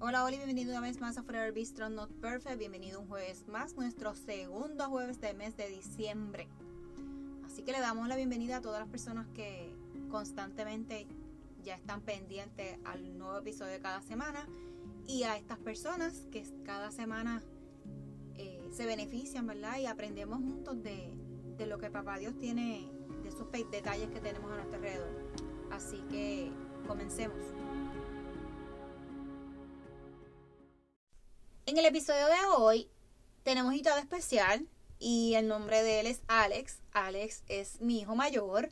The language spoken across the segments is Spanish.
Hola, hola y bienvenido una vez más a Forever Be Strong Not Perfect. Bienvenido un jueves más, nuestro segundo jueves del mes de diciembre. Así que le damos la bienvenida a todas las personas que constantemente ya están pendientes al nuevo episodio de cada semana y a estas personas que cada semana eh, se benefician, ¿verdad? Y aprendemos juntos de, de lo que Papá Dios tiene, de esos detalles que tenemos a nuestro alrededor. Así que comencemos. En el episodio de hoy tenemos invitado especial y el nombre de él es Alex. Alex es mi hijo mayor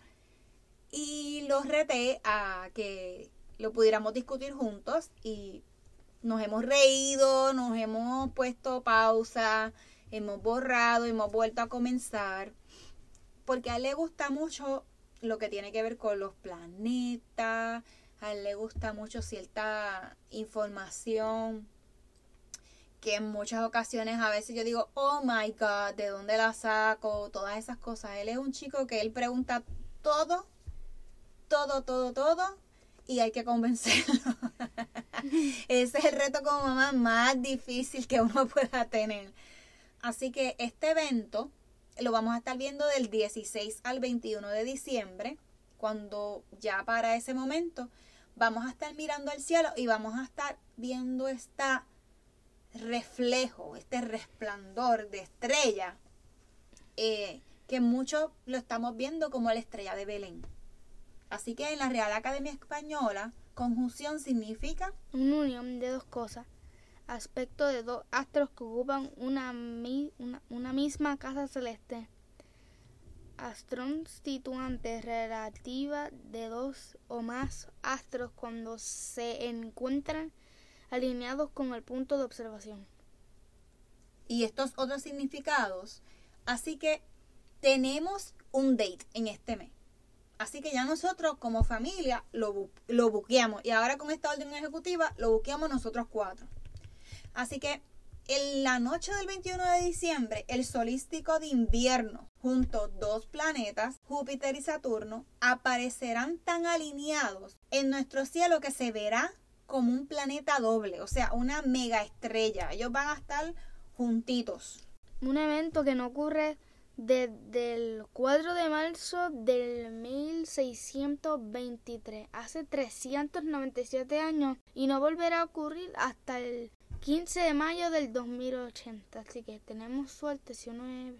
y lo reté a que lo pudiéramos discutir juntos y nos hemos reído, nos hemos puesto pausa, hemos borrado, hemos vuelto a comenzar porque a él le gusta mucho lo que tiene que ver con los planetas, a él le gusta mucho cierta información que en muchas ocasiones a veces yo digo, oh my god, ¿de dónde la saco? Todas esas cosas. Él es un chico que él pregunta todo, todo, todo, todo, y hay que convencerlo. Ese es el reto como mamá más difícil que uno pueda tener. Así que este evento lo vamos a estar viendo del 16 al 21 de diciembre, cuando ya para ese momento vamos a estar mirando al cielo y vamos a estar viendo esta reflejo, este resplandor de estrella, eh, que muchos lo estamos viendo como la estrella de Belén. Así que en la Real Academia Española, conjunción significa una unión de dos cosas, aspecto de dos astros que ocupan una, una, misma casa celeste. Constituante relativa de dos o más astros cuando se encuentran alineados con el punto de observación. Y estos otros significados. Así que tenemos un date en este mes. Así que ya nosotros como familia lo, lo buqueamos. Y ahora con esta orden ejecutiva lo buqueamos nosotros cuatro. Así que en la noche del 21 de diciembre, el solístico de invierno, junto dos planetas, Júpiter y Saturno, aparecerán tan alineados en nuestro cielo que se verá como un planeta doble, o sea, una mega estrella. Ellos van a estar juntitos. Un evento que no ocurre desde el 4 de marzo del 1623, hace 397 años, y no volverá a ocurrir hasta el 15 de mayo del 2080. Así que tenemos suerte si uno es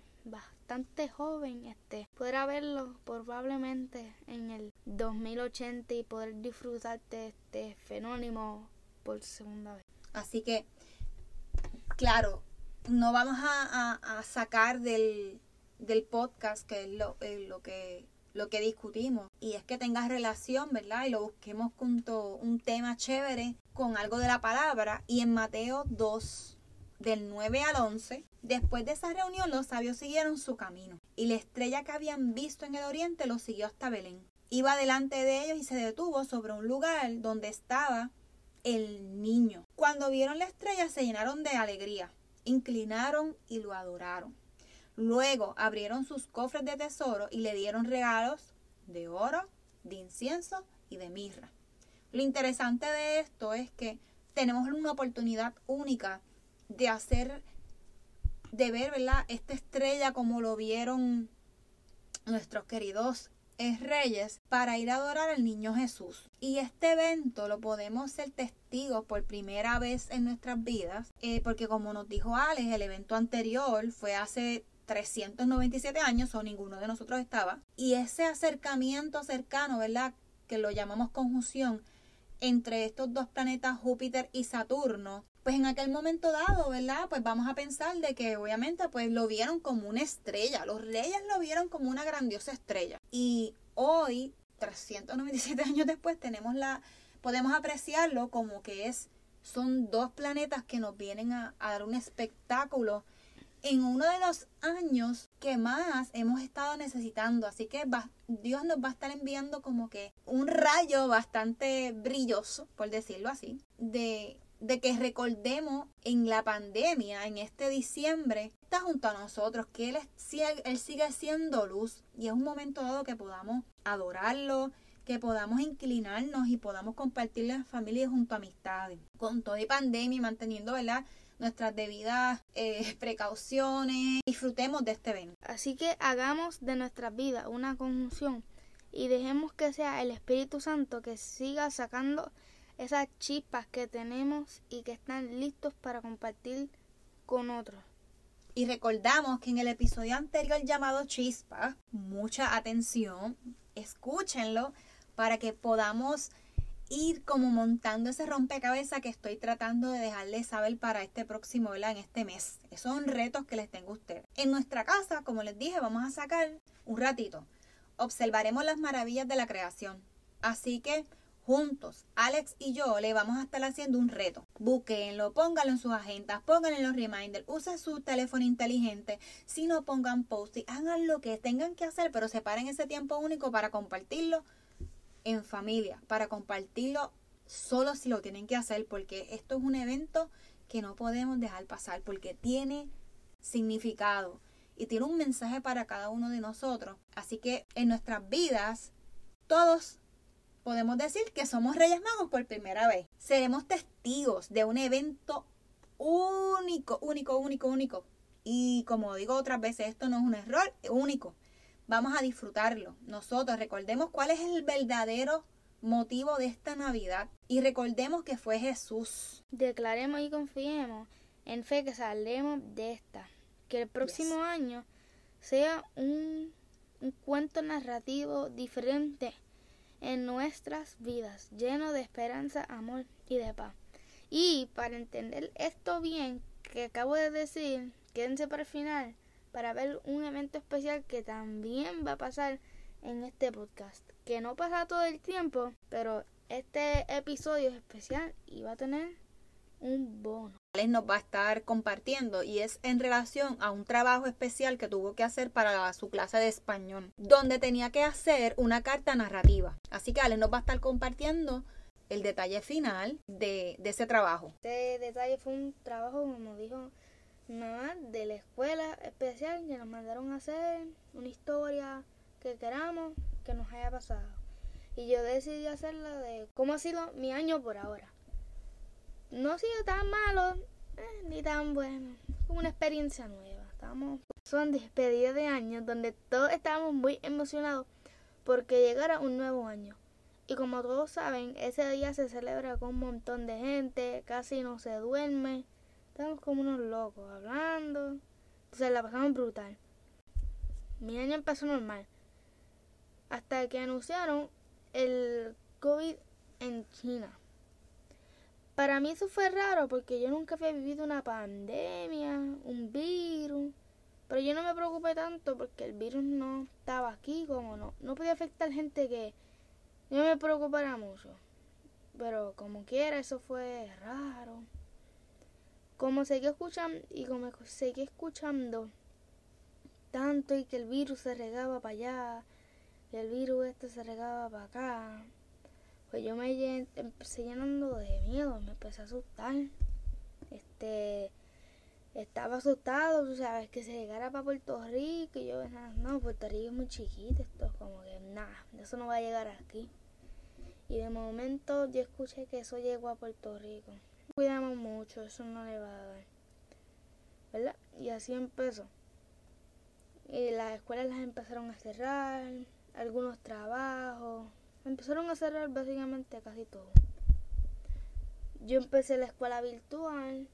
bastante joven, este, podrá verlo probablemente en el 2080 y poder disfrutar de este fenómeno por segunda vez. Así que, claro, no vamos a, sacar del, del, podcast, que es lo, lo que lo que discutimos y es que tengas relación, ¿verdad? Y lo busquemos junto un tema chévere con algo de la palabra y en Mateo 2 del 9 al 11, después de esa reunión los sabios siguieron su camino, y la estrella que habían visto en el oriente los siguió hasta Belén. Iba delante de ellos y se detuvo sobre un lugar donde estaba el niño. Cuando vieron la estrella se llenaron de alegría, inclinaron y lo adoraron. Luego abrieron sus cofres de tesoro y le dieron regalos de oro, de incienso y de mirra. Lo interesante de esto es que tenemos una oportunidad única de hacer, de ver, ¿verdad? Esta estrella como lo vieron nuestros queridos reyes para ir a adorar al niño Jesús. Y este evento lo podemos ser testigos por primera vez en nuestras vidas, eh, porque como nos dijo Alex, el evento anterior fue hace 397 años, o ninguno de nosotros estaba. Y ese acercamiento cercano, ¿verdad? Que lo llamamos conjunción entre estos dos planetas Júpiter y Saturno, pues en aquel momento dado, ¿verdad? Pues vamos a pensar de que obviamente pues lo vieron como una estrella, los reyes lo vieron como una grandiosa estrella. Y hoy, 397 años después, tenemos la, podemos apreciarlo como que es, son dos planetas que nos vienen a, dar un espectáculo en uno de los años que más hemos estado necesitando. Así que Dios nos va a estar enviando como que un rayo bastante brilloso, por decirlo así, de de que recordemos en la pandemia, en este diciembre, está junto a nosotros, que Él, él sigue siendo luz y es un momento dado que podamos adorarlo, que podamos inclinarnos y podamos compartir la familia junto a amistades. Con toda y pandemia manteniendo, ¿verdad? nuestras debidas eh, precauciones. Disfrutemos de este evento. Así que hagamos de nuestra vida una conjunción y dejemos que sea el Espíritu Santo que siga sacando esas chispas que tenemos y que están listos para compartir con otros. Y recordamos que en el episodio anterior llamado Chispa, mucha atención, escúchenlo para que podamos ir como montando ese rompecabezas que estoy tratando de dejarles saber para este próximo, ¿verdad? En este mes. Esos son retos que les tengo a ustedes. En nuestra casa, como les dije, vamos a sacar un ratito. Observaremos las maravillas de la creación. Así que juntos, Alex y yo le vamos a estar haciendo un reto. Búsquenlo, pónganlo en sus agendas, pónganlo en los reminders, usen su teléfono inteligente. Si no pongan post hagan lo que tengan que hacer, pero separen ese tiempo único para compartirlo en familia, para compartirlo solo si lo tienen que hacer, porque esto es un evento que no podemos dejar pasar, porque tiene significado y tiene un mensaje para cada uno de nosotros. Así que en nuestras vidas, todos podemos decir que somos Reyes Magos por primera vez. Seremos testigos de un evento único, único, único, único. Y como digo otras veces, esto no es un error, único. Vamos a disfrutarlo. Nosotros recordemos cuál es el verdadero motivo de esta Navidad y recordemos que fue Jesús. Declaremos y confiemos en fe que saldremos de esta. Que el próximo año sea un, un cuento narrativo diferente en nuestras vidas, lleno de esperanza, amor y de paz. Y para entender esto bien que acabo de decir, quédense para el final para ver un evento especial que también va a pasar en este podcast. Que no pasa todo el tiempo, pero este episodio es especial y va a tener un bono. Nos va a estar compartiendo y es en relación a un trabajo especial que tuvo que hacer para su clase de español, donde tenía que hacer una carta narrativa. Así que Alex nos va a estar compartiendo el detalle final de, de ese trabajo. Este detalle fue un trabajo, como dijo mamá, de la escuela especial que nos mandaron a hacer una historia que queramos que nos haya pasado. Y yo decidí hacerla de cómo ha sido mi año por ahora no ha sido tan malo eh, ni tan bueno. Como una experiencia nueva. Estamos son despedidas de año donde todos estábamos muy emocionados porque llegara un nuevo año. Y como todos saben, ese día se celebra con un montón de gente, casi no se duerme. Estamos como unos locos hablando. Entonces la pasamos brutal. Mi año empezó normal. Hasta que anunciaron el COVID en China. Para mí eso fue raro porque yo nunca había vivido una pandemia, un virus. Pero yo no me preocupé tanto porque el virus no estaba aquí, como no. No podía afectar gente que no me preocupara mucho. Pero como quiera, eso fue raro. Como seguí escuchando y como seguí escuchando tanto y que el virus se regaba para allá, y el virus este se regaba para acá pues yo me empecé llenando de miedo, me empecé a asustar. Este, estaba asustado, tú sabes, que se llegara para Puerto Rico y yo, no, Puerto Rico es muy chiquito, esto es como que nada, eso no va a llegar aquí. Y de momento yo escuché que eso llegó a Puerto Rico. Cuidamos mucho, eso no le va a dar. ¿Verdad? Y así empezó. Y las escuelas las empezaron a cerrar, algunos trabajos, empezaron a cerrar básicamente casi todo. Yo empecé la escuela virtual.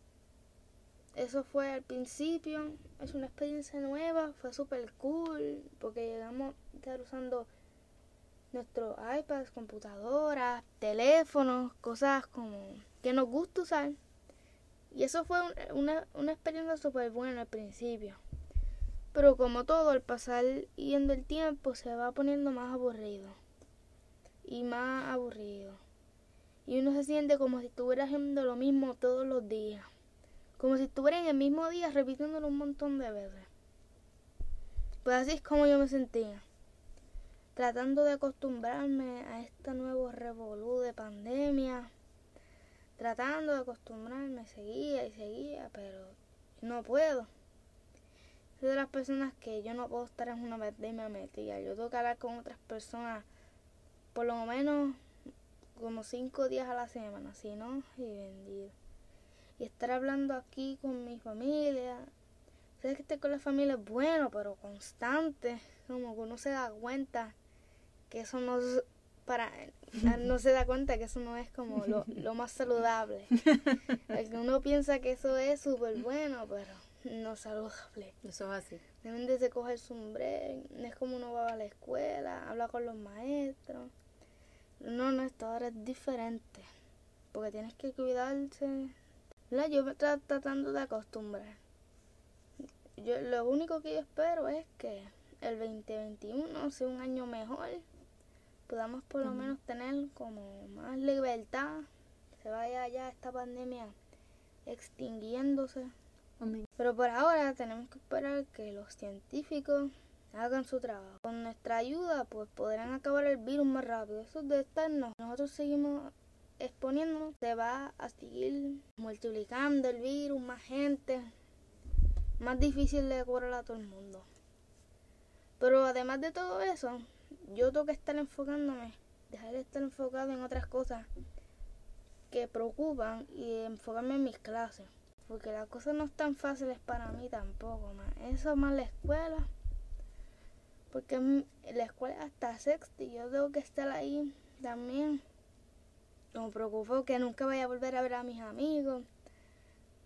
Eso fue al principio. Es una experiencia nueva. Fue súper cool. Porque llegamos a estar usando nuestros iPads, computadoras, teléfonos, cosas como que nos gusta usar. Y eso fue una, una experiencia súper buena al principio. Pero como todo, al pasar yendo el tiempo se va poniendo más aburrido y más aburrido. Y uno se siente como si estuviera haciendo lo mismo todos los días. Como si estuviera en el mismo día repitiéndolo un montón de veces. Pues así es como yo me sentía. Tratando de acostumbrarme a este nuevo revolú de pandemia. Tratando de acostumbrarme, seguía y seguía, pero no puedo. Soy de las personas que yo no puedo estar en una pandemia metida. Yo tengo que hablar con otras personas por lo menos como cinco días a la semana, si no, y vendido. Y estar hablando aquí con mi familia. Sabes que estar con la familia es bueno, pero constante. Como que uno se da cuenta que eso no para no se da cuenta que eso no es como lo, lo más saludable. uno piensa que eso es súper bueno, pero no saludable. Eso es así. Deben de coger su sombrero, es como uno va a la escuela, habla con los maestros. No, no, esto ahora es diferente. Porque tienes que cuidarse. Yo me estoy tratando de acostumbrar. Yo, lo único que yo espero es que el 2021 sea un año mejor. Podamos por lo menos tener como más libertad. Se vaya ya esta pandemia extinguiéndose. Pero por ahora tenemos que esperar que los científicos hagan su trabajo. Con nuestra ayuda, pues podrán acabar el virus más rápido. Eso de estarnos, nosotros seguimos exponiéndonos, se va a seguir multiplicando el virus, más gente, más difícil de curar a todo el mundo. Pero además de todo eso, yo tengo que estar enfocándome, dejar de estar enfocado en otras cosas que preocupan y enfocarme en mis clases. Porque las cosas no están fáciles para mí tampoco, más. Eso más la escuela porque la escuela hasta sexta y yo tengo que estar ahí también. Me preocupo que nunca vaya a volver a ver a mis amigos.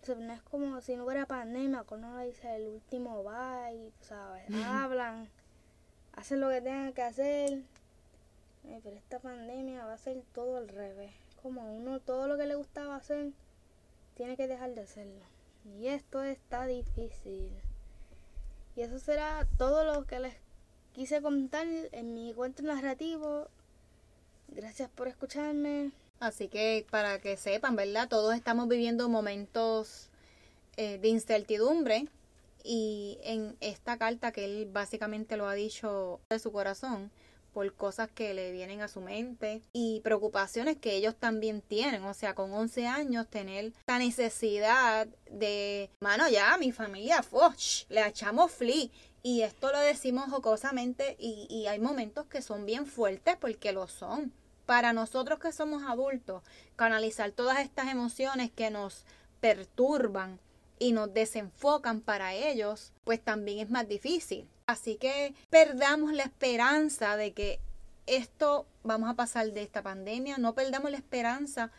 no es como si no hubiera pandemia, cuando uno dice el último bye, ¿sabes? Hablan, hacen lo que tengan que hacer. pero esta pandemia va a ser todo al revés. Como uno todo lo que le gustaba hacer, tiene que dejar de hacerlo. Y esto está difícil. Y eso será todo lo que les quise contar en mi cuento narrativo. Gracias por escucharme. Así que para que sepan, ¿verdad? Todos estamos viviendo momentos eh, de incertidumbre y en esta carta que él básicamente lo ha dicho de su corazón, por cosas que le vienen a su mente y preocupaciones que ellos también tienen. O sea, con 11 años tener la necesidad de, mano, ya mi familia, foch, le echamos flea. Y esto lo decimos jocosamente y, y hay momentos que son bien fuertes porque lo son. Para nosotros que somos adultos, canalizar todas estas emociones que nos perturban y nos desenfocan para ellos, pues también es más difícil. Así que perdamos la esperanza de que esto vamos a pasar de esta pandemia, no perdamos la esperanza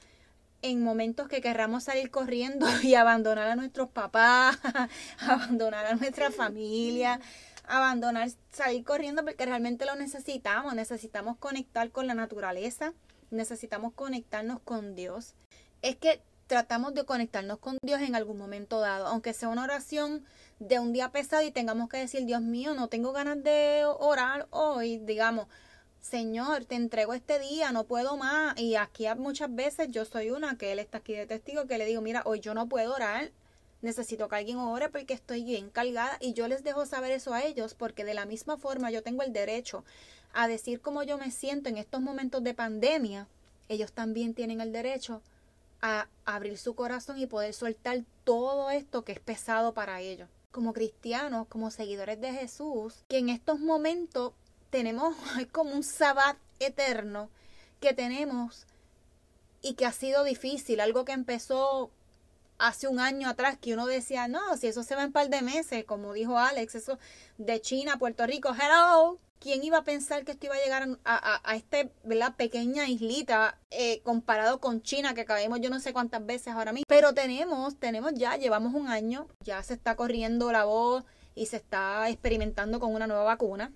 en momentos que querramos salir corriendo y abandonar a nuestros papás, abandonar a nuestra familia, abandonar, salir corriendo porque realmente lo necesitamos, necesitamos conectar con la naturaleza, necesitamos conectarnos con Dios. Es que tratamos de conectarnos con Dios en algún momento dado, aunque sea una oración de un día pesado y tengamos que decir, Dios mío, no tengo ganas de orar hoy, digamos, Señor, te entrego este día, no puedo más. Y aquí muchas veces yo soy una que él está aquí de testigo que le digo, mira, hoy yo no puedo orar, necesito que alguien ore porque estoy bien cargada y yo les dejo saber eso a ellos porque de la misma forma yo tengo el derecho a decir cómo yo me siento en estos momentos de pandemia, ellos también tienen el derecho a abrir su corazón y poder soltar todo esto que es pesado para ellos. Como cristianos, como seguidores de Jesús, que en estos momentos tenemos, es como un sabbat eterno que tenemos y que ha sido difícil, algo que empezó hace un año atrás que uno decía, no, si eso se va en un par de meses, como dijo Alex, eso de China a Puerto Rico, hello, ¿quién iba a pensar que esto iba a llegar a, a, este, ¿verdad? pequeña islita eh, comparado con China que caemos yo no sé cuántas veces ahora mismo? Pero tenemos, tenemos ya, llevamos un año, ya se está corriendo la voz y se está experimentando con una nueva vacuna.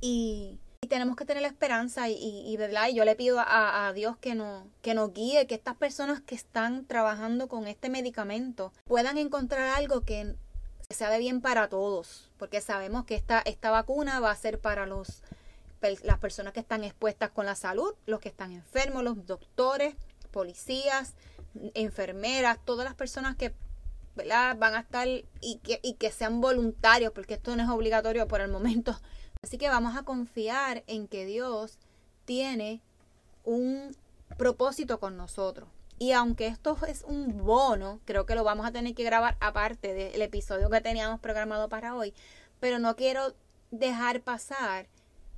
Y, tenemos que tener la esperanza y, ¿verdad? y yo le pido a, Dios que nos, que nos guíe, que estas personas que están trabajando con este medicamento puedan encontrar algo que sea de bien para todos, porque sabemos que esta, esta vacuna va a ser para los, las personas que están expuestas con la salud, los que están enfermos, los doctores, policías, enfermeras, todas las personas que van a estar y que, y que sean voluntarios, porque esto no es obligatorio por el momento. Así que vamos a confiar en que Dios tiene un propósito con nosotros. Y aunque esto es un bono, creo que lo vamos a tener que grabar aparte del episodio que teníamos programado para hoy. Pero no quiero dejar pasar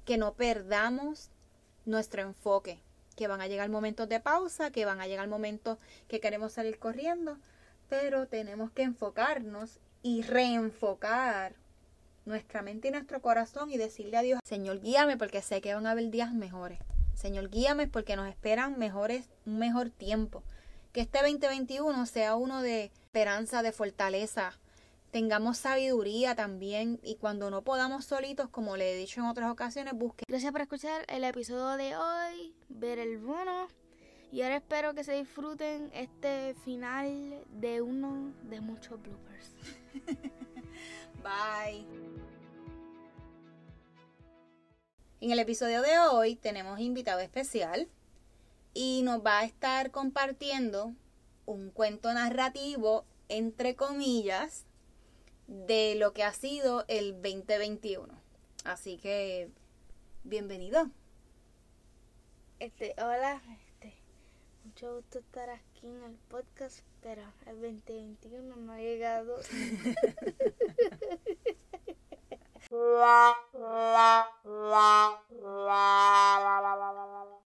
que no perdamos nuestro enfoque, que van a llegar momentos de pausa, que van a llegar momentos que queremos salir corriendo, pero tenemos que enfocarnos y reenfocar nuestra mente y nuestro corazón y decirle a Dios, Señor, guíame porque sé que van a haber días mejores. Señor, guíame porque nos esperan mejores, un mejor tiempo. Que este 2021 sea uno de esperanza, de fortaleza. Tengamos sabiduría también y cuando no podamos solitos, como le he dicho en otras ocasiones, busque. Gracias por escuchar el episodio de hoy, ver el bono. Y ahora espero que se disfruten este final de uno de muchos bloopers. Bye. En el episodio de hoy tenemos invitado especial y nos va a estar compartiendo un cuento narrativo, entre comillas, de lo que ha sido el 2021. Así que, bienvenido. Este, hola, este, mucho gusto estar aquí aquí en el podcast, pero el 2021 no ha llegado.